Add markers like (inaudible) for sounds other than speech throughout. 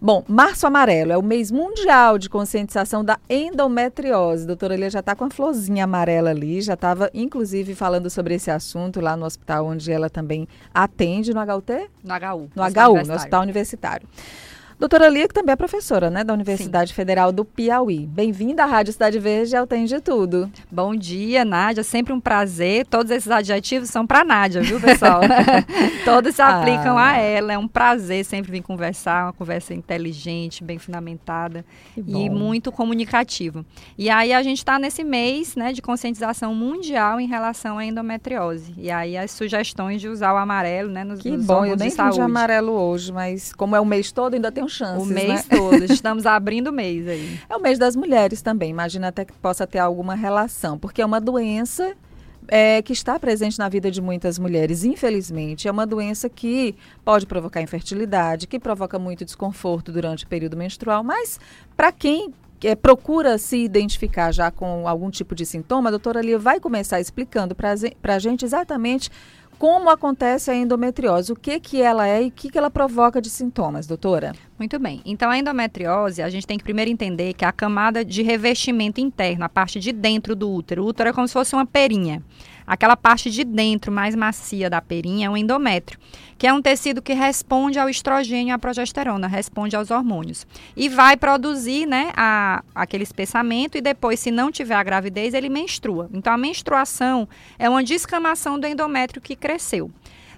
Bom, Março Amarelo é o mês mundial de conscientização da endometriose. Doutora Lia já está com a florzinha amarela ali, já estava inclusive falando sobre esse assunto lá no hospital onde ela também atende no HUT? No HU. No HU, no Hospital Universitário. Doutora Lia, que também é professora, né, da Universidade Sim. Federal do Piauí. Bem-vinda à Rádio Cidade Verde, ela tem de tudo. Bom dia, Nádia, sempre um prazer. Todos esses adjetivos são para Nádia, viu, pessoal? (laughs) Todos se aplicam ah. a ela. É um prazer sempre vir conversar, uma conversa inteligente, bem fundamentada e muito comunicativa. E aí a gente está nesse mês, né, de conscientização mundial em relação à endometriose. E aí as sugestões de usar o amarelo, né, nos, que nos bom, eu nem de amarelo hoje, mas como é o mês todo, ainda tem um chances, O mês né? (laughs) todo, estamos abrindo o mês aí. É o mês das mulheres também, imagina até que possa ter alguma relação, porque é uma doença é, que está presente na vida de muitas mulheres, infelizmente. É uma doença que pode provocar infertilidade, que provoca muito desconforto durante o período menstrual, mas para quem é, procura se identificar já com algum tipo de sintoma, a doutora Lia vai começar explicando para a gente exatamente como acontece a endometriose, o que, que ela é e o que, que ela provoca de sintomas, doutora? Muito bem. Então, a endometriose, a gente tem que primeiro entender que é a camada de revestimento interno, a parte de dentro do útero. O útero é como se fosse uma perinha. Aquela parte de dentro mais macia da perinha é o endométrio, que é um tecido que responde ao estrogênio e à progesterona, responde aos hormônios. E vai produzir né, a, aquele espessamento e depois, se não tiver a gravidez, ele menstrua. Então, a menstruação é uma descamação do endométrio que cresceu.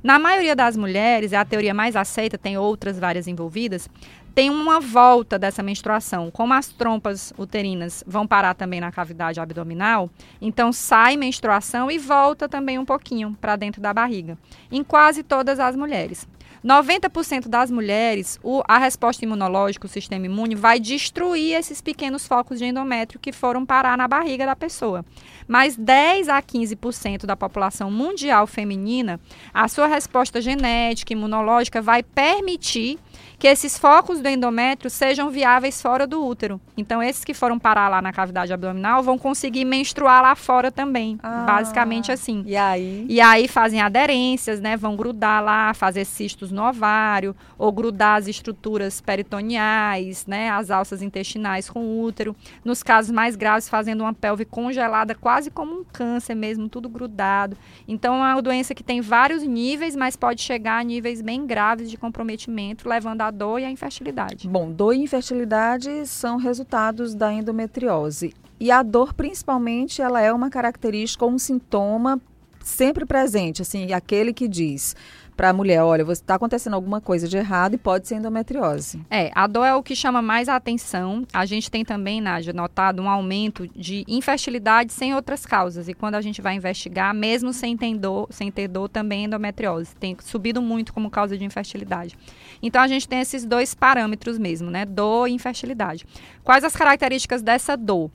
Na maioria das mulheres, é a teoria mais aceita, tem outras várias envolvidas, tem uma volta dessa menstruação. Como as trompas uterinas vão parar também na cavidade abdominal, então sai menstruação e volta também um pouquinho para dentro da barriga. Em quase todas as mulheres. 90% das mulheres, o, a resposta imunológica, o sistema imune, vai destruir esses pequenos focos de endométrio que foram parar na barriga da pessoa. Mas 10 a 15% da população mundial feminina, a sua resposta genética, imunológica, vai permitir que esses focos do endométrio sejam viáveis fora do útero. Então, esses que foram parar lá na cavidade abdominal vão conseguir menstruar lá fora também. Ah, basicamente assim. E aí? E aí fazem aderências, né? Vão grudar lá, fazer cistos no ovário, ou grudar as estruturas peritoneais, né? As alças intestinais com o útero. Nos casos mais graves, fazendo uma pelve congelada, quase como um câncer mesmo, tudo grudado. Então, é uma doença que tem vários níveis, mas pode chegar a níveis bem graves de comprometimento, levando a dor e a infertilidade. Bom, dor e infertilidade são resultados da endometriose. E a dor, principalmente, ela é uma característica um sintoma sempre presente, assim, aquele que diz para a mulher, olha, está acontecendo alguma coisa de errado e pode ser endometriose. É, a dor é o que chama mais a atenção. A gente tem também, Nádia, notado um aumento de infertilidade sem outras causas. E quando a gente vai investigar, mesmo sem ter dor, sem ter dor também endometriose. Tem subido muito como causa de infertilidade. Então a gente tem esses dois parâmetros mesmo, né? Dor e infertilidade. Quais as características dessa dor?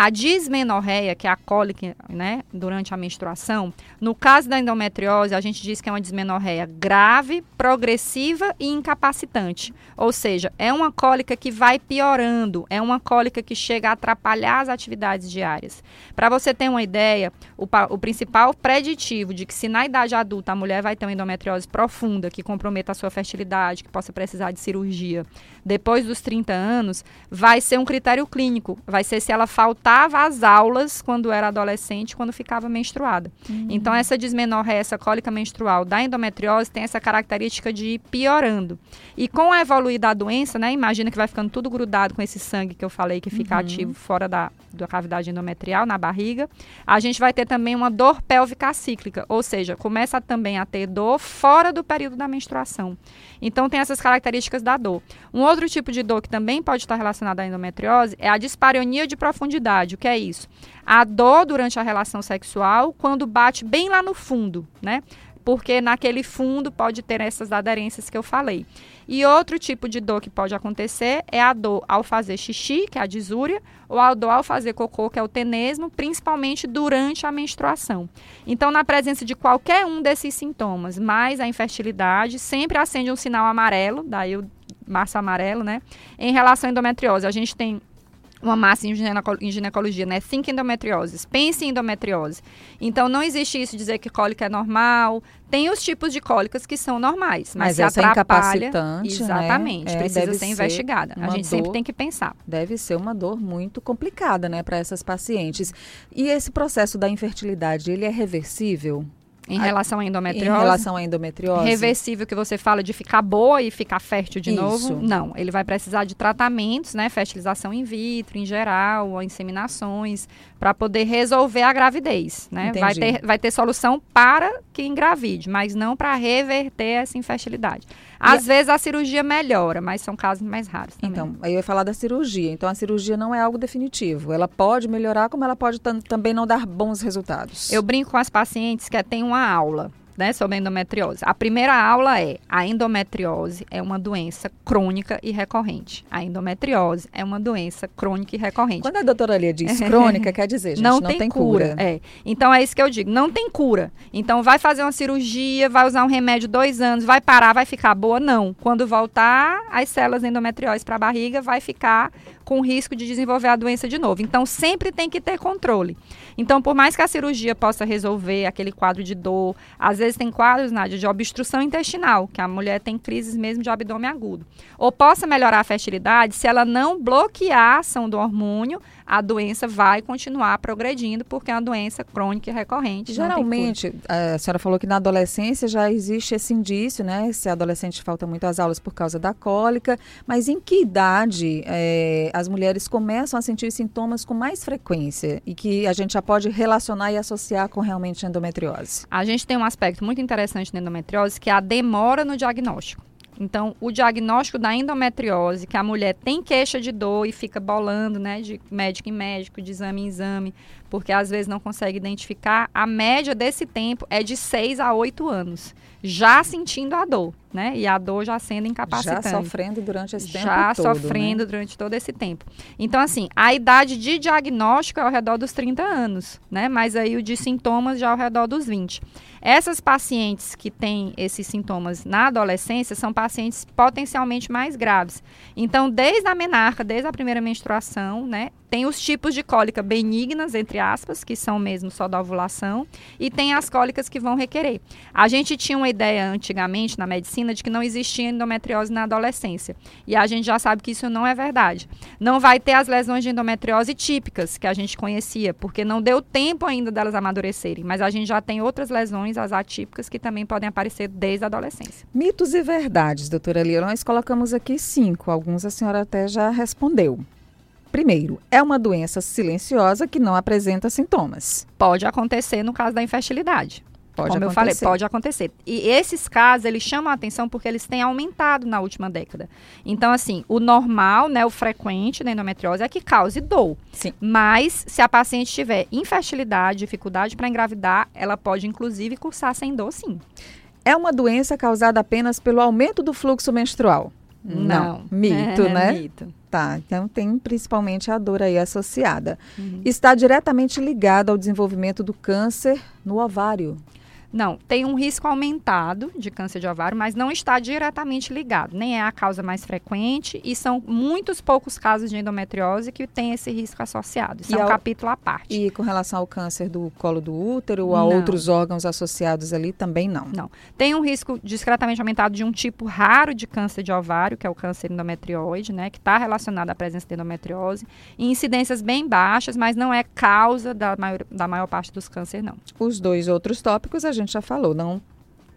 A dismenorreia, que é a cólica né, durante a menstruação, no caso da endometriose, a gente diz que é uma dismenorreia grave, progressiva e incapacitante. Ou seja, é uma cólica que vai piorando, é uma cólica que chega a atrapalhar as atividades diárias. Para você ter uma ideia, o, o, principal preditivo de que se na idade adulta a mulher vai ter uma endometriose profunda, que comprometa a sua fertilidade, que possa precisar de cirurgia, depois dos 30 anos, vai ser um critério clínico, vai ser se ela faltar faltava às aulas quando era adolescente, quando ficava menstruada. Uhum. Então, essa dismenorreia, essa cólica menstrual da endometriose tem essa característica de ir piorando. E com a evoluir da doença, né, imagina que vai ficando tudo grudado com esse sangue que eu falei que fica uhum. ativo fora da, da cavidade endometrial, na barriga, a gente vai ter também uma dor pélvica cíclica, ou seja, começa também a ter dor fora do período da menstruação. Então, tem essas características da dor. Um outro tipo de dor que também pode estar relacionada à endometriose é a dispareunia de profundidade o que é isso? A dor durante a relação sexual quando bate bem lá no fundo, né? Porque naquele fundo pode ter essas aderências que eu falei. E outro tipo de dor que pode acontecer é a dor ao fazer xixi, que é a disúria, ou a dor ao fazer cocô, que é o tenesmo, principalmente durante a menstruação. Então, na presença de qualquer um desses sintomas, mais a infertilidade, sempre acende um sinal amarelo, daí o março amarelo, né? Em relação à endometriose, a gente tem uma massa em, em ginecologia, né? Cinco endometrioses. Pense em endometriose. Então, não existe isso de dizer que cólica é normal. Tem os tipos de cólicas que são normais, mas, mas se essa atrapalha, é incapacitante, exatamente, né? é, precisa ser investigada. A gente dor, sempre tem que pensar. Deve ser uma dor muito complicada, né, para essas pacientes. E esse processo da infertilidade, ele é reversível? Em relação à endometriose? Em relação à endometriose. Reversível que você fala de ficar boa e ficar fértil de Isso. novo? Não. Ele vai precisar de tratamentos, né? Fertilização in vitro, em geral, ou inseminações, para poder resolver a gravidez, né? Vai ter, vai ter solução para que engravide, mas não para reverter essa infertilidade. Às e vezes a cirurgia melhora, mas são casos mais raros. Também. Então, aí eu ia falar da cirurgia. Então, a cirurgia não é algo definitivo. Ela pode melhorar, como ela pode também não dar bons resultados. Eu brinco com as pacientes que tem uma aula né, sobre a endometriose. A primeira aula é: a endometriose é uma doença crônica e recorrente. A endometriose é uma doença crônica e recorrente. Quando a doutora Lia diz (laughs) crônica, quer dizer, gente, não, não tem, tem cura. cura. É. Então é isso que eu digo: não tem cura. Então vai fazer uma cirurgia, vai usar um remédio dois anos, vai parar, vai ficar boa? Não. Quando voltar as células endometriose para a barriga, vai ficar com risco de desenvolver a doença de novo. Então, sempre tem que ter controle. Então, por mais que a cirurgia possa resolver aquele quadro de dor, às vezes tem quadros, Nádia, de obstrução intestinal, que a mulher tem crises mesmo de abdômen agudo. Ou possa melhorar a fertilidade se ela não bloquear a ação do hormônio, a doença vai continuar progredindo, porque é uma doença crônica e recorrente. Geralmente, a senhora falou que na adolescência já existe esse indício, né? Se a adolescente falta muito às aulas por causa da cólica, mas em que idade é, as mulheres começam a sentir sintomas com mais frequência e que a gente já pode relacionar e associar com realmente endometriose? A gente tem um aspecto muito interessante na endometriose, que é a demora no diagnóstico. Então, o diagnóstico da endometriose, que a mulher tem queixa de dor e fica bolando, né, de médico em médico, de exame em exame, porque às vezes não consegue identificar, a média desse tempo é de 6 a 8 anos, já sentindo a dor né? E a dor já sendo incapacitante. Já sofrendo durante esse tempo já todo. Já sofrendo né? durante todo esse tempo. Então, assim, a idade de diagnóstico é ao redor dos 30 anos, né? Mas aí o de sintomas já ao redor dos 20. Essas pacientes que têm esses sintomas na adolescência são pacientes potencialmente mais graves. Então, desde a menarca, desde a primeira menstruação, né? Tem os tipos de cólica benignas, entre aspas, que são mesmo só da ovulação, e tem as cólicas que vão requerer. A gente tinha uma ideia antigamente na medicina de que não existia endometriose na adolescência. E a gente já sabe que isso não é verdade. Não vai ter as lesões de endometriose típicas que a gente conhecia, porque não deu tempo ainda delas amadurecerem. Mas a gente já tem outras lesões, as atípicas, que também podem aparecer desde a adolescência. Mitos e verdades, doutora Lia. Nós colocamos aqui cinco. Alguns a senhora até já respondeu. Primeiro, é uma doença silenciosa que não apresenta sintomas. Pode acontecer no caso da infertilidade. Pode Como acontecer. eu falei, pode acontecer. E esses casos, eles chamam a atenção porque eles têm aumentado na última década. Então, assim, o normal, né, o frequente da endometriose é que cause dor. Sim. Mas, se a paciente tiver infertilidade, dificuldade para engravidar, ela pode, inclusive, cursar sem dor, sim. É uma doença causada apenas pelo aumento do fluxo menstrual? Não. Mito, (laughs) é, né? Mito. Tá, então tem principalmente a dor aí associada. Uhum. Está diretamente ligada ao desenvolvimento do câncer no ovário. Não, tem um risco aumentado de câncer de ovário, mas não está diretamente ligado. Nem é a causa mais frequente e são muitos poucos casos de endometriose que tem esse risco associado. Isso e é um ao, capítulo à parte. E com relação ao câncer do colo do útero ou a não. outros órgãos associados ali, também não? Não. Tem um risco discretamente aumentado de um tipo raro de câncer de ovário, que é o câncer endometrioide, né, que está relacionado à presença de endometriose, em incidências bem baixas, mas não é causa da maior, da maior parte dos cânceres, não. Os dois outros tópicos a gente já falou, não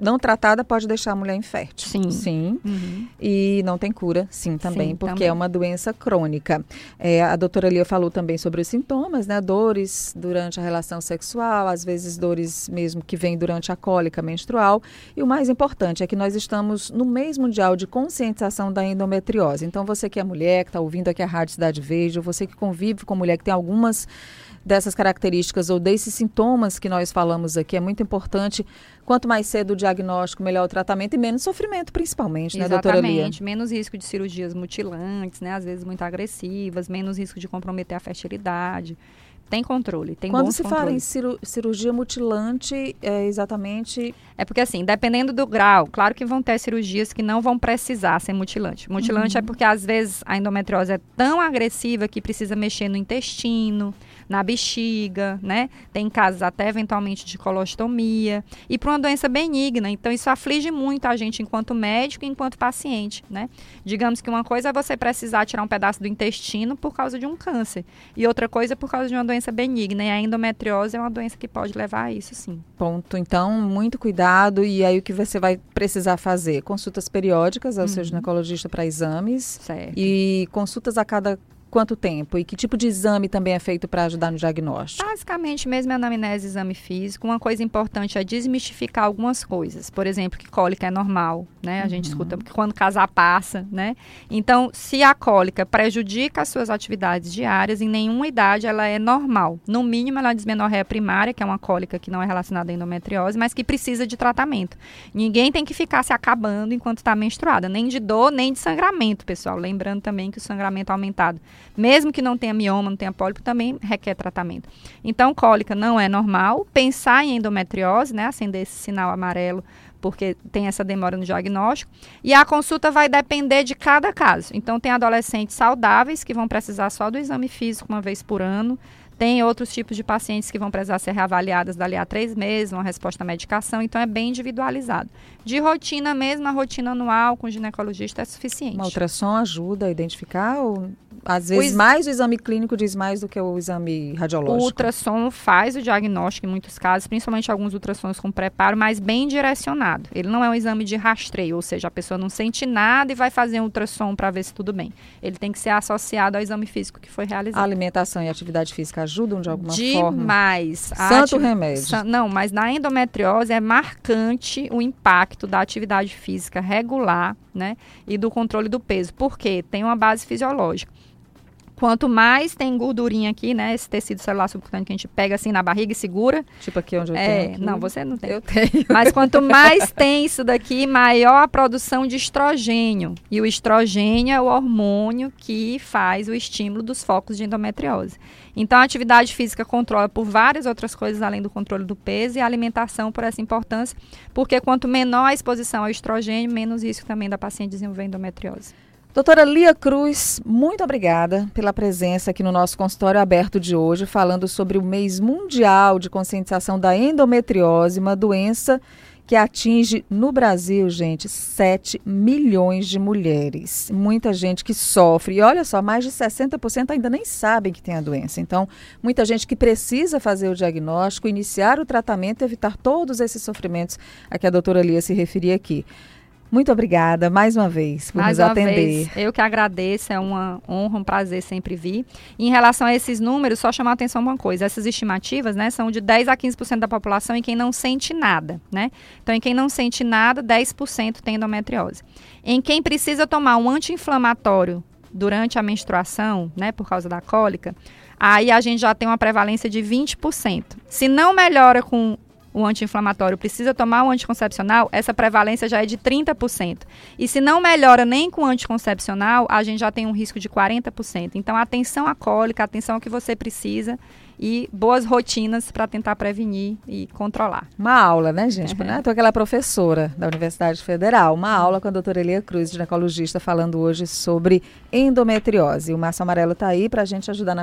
não tratada pode deixar a mulher infértil. Sim. Sim. Uhum. E não tem cura, sim, também, sim, porque também. é uma doença crônica. É, a doutora Lia falou também sobre os sintomas, né? Dores durante a relação sexual, às vezes dores mesmo que vêm durante a cólica menstrual. E o mais importante é que nós estamos no mês mundial de conscientização da endometriose. Então, você que é mulher, que está ouvindo aqui a Rádio Cidade Verde, ou você que convive com mulher que tem algumas dessas características ou desses sintomas que nós falamos aqui. É muito importante. Quanto mais cedo o diagnóstico, melhor o tratamento e menos sofrimento, principalmente, né, Exatamente. doutora? Exatamente. Menos risco de cirurgias mutilantes, né? Às vezes muito agressivas, menos risco de comprometer a fertilidade. Tem controle, tem Quando se fala em cirurgia mutilante, é exatamente... É porque assim, dependendo do grau, claro que vão ter cirurgias que não vão precisar ser mutilante. Mutilante é uhum. é porque às vezes a endometriose é tão agressiva que precisa mexer no intestino, na bexiga, né? Tem casos até eventualmente de colostomia e para uma doença benigna. Então isso aflige muito a gente enquanto médico e enquanto paciente, né? Digamos que uma coisa é você precisar tirar um pedaço do intestino por causa de um câncer e outra coisa é por causa de uma doença benigna. E a endometriose é uma doença que pode levar a isso, sim. Ponto. Então, muito cuidado e aí o que você vai precisar fazer? Consultas periódicas ao uhum. seu ginecologista para exames certo. e consultas a cada quanto tempo? E que tipo de exame também é feito para ajudar no diagnóstico? Basicamente, mesmo anamnese e exame físico, uma coisa importante é desmistificar algumas coisas. Por exemplo, que cólica é normal, né? A uhum. gente escuta que quando casar passa, né? Então, se a cólica prejudica as suas atividades diárias, em nenhuma idade ela é normal. No mínimo, ela é dismenorreia primária, que é uma cólica que não é relacionada à endometriose, mas que precisa de tratamento. Ninguém tem que ficar se acabando enquanto está menstruada, nem de dor, nem de sangramento, pessoal. Lembrando também que o sangramento aumentado mesmo que não tenha mioma, não tenha pólipo, também requer tratamento. Então, cólica não é normal. Pensar em endometriose, né, acender esse sinal amarelo, porque tem essa demora no diagnóstico. E a consulta vai depender de cada caso. Então, tem adolescentes saudáveis que vão precisar só do exame físico uma vez por ano. Tem outros tipos de pacientes que vão precisar ser reavaliadas dali a três meses, uma resposta à medicação, então é bem individualizado. De rotina mesmo, a rotina anual com ginecologista é suficiente. Uma ultrassom ajuda a identificar ou às vezes, o mais o exame clínico diz mais do que o exame radiológico. O ultrassom faz o diagnóstico em muitos casos, principalmente alguns ultrassons com preparo, mas bem direcionado. Ele não é um exame de rastreio, ou seja, a pessoa não sente nada e vai fazer um ultrassom para ver se tudo bem. Ele tem que ser associado ao exame físico que foi realizado. A alimentação e atividade física ajudam de alguma Demais. forma? Demais. Santo remédio. Sa não, mas na endometriose é marcante o impacto da atividade física regular né, e do controle do peso. Por quê? Tem uma base fisiológica. Quanto mais tem gordurinha aqui, né? Esse tecido celular subcutâneo que a gente pega assim na barriga e segura. Tipo aqui onde eu é, tenho. Aqui. Não, você não tem. Eu tenho. Mas quanto (laughs) mais tem isso daqui, maior a produção de estrogênio. E o estrogênio é o hormônio que faz o estímulo dos focos de endometriose. Então, a atividade física controla por várias outras coisas, além do controle do peso, e a alimentação por essa importância, porque quanto menor a exposição ao estrogênio, menos risco também da paciente desenvolver endometriose. Doutora Lia Cruz, muito obrigada pela presença aqui no nosso consultório aberto de hoje, falando sobre o mês mundial de conscientização da endometriose, uma doença que atinge no Brasil, gente, 7 milhões de mulheres. Muita gente que sofre. E olha só, mais de 60% ainda nem sabem que tem a doença. Então, muita gente que precisa fazer o diagnóstico, iniciar o tratamento e evitar todos esses sofrimentos a que a doutora Lia se referia aqui. Muito obrigada mais uma vez por mais nos atender. Vez, eu que agradeço, é uma honra, um prazer sempre vir. E em relação a esses números, só chamar a atenção uma coisa: essas estimativas né, são de 10 a 15% da população em quem não sente nada. Né? Então, em quem não sente nada, 10% tem endometriose. Em quem precisa tomar um anti-inflamatório durante a menstruação, né, por causa da cólica, aí a gente já tem uma prevalência de 20%. Se não melhora com o anti-inflamatório precisa tomar o anticoncepcional, essa prevalência já é de 30%. E se não melhora nem com o anticoncepcional, a gente já tem um risco de 40%. Então, atenção à cólica, atenção ao que você precisa e boas rotinas para tentar prevenir e controlar. Uma aula, né, gente? Uhum. Né? Estou aquela professora da Universidade Federal. Uma aula com a doutora Elia Cruz, ginecologista, falando hoje sobre endometriose. O Márcio Amarelo está aí para a gente ajudar na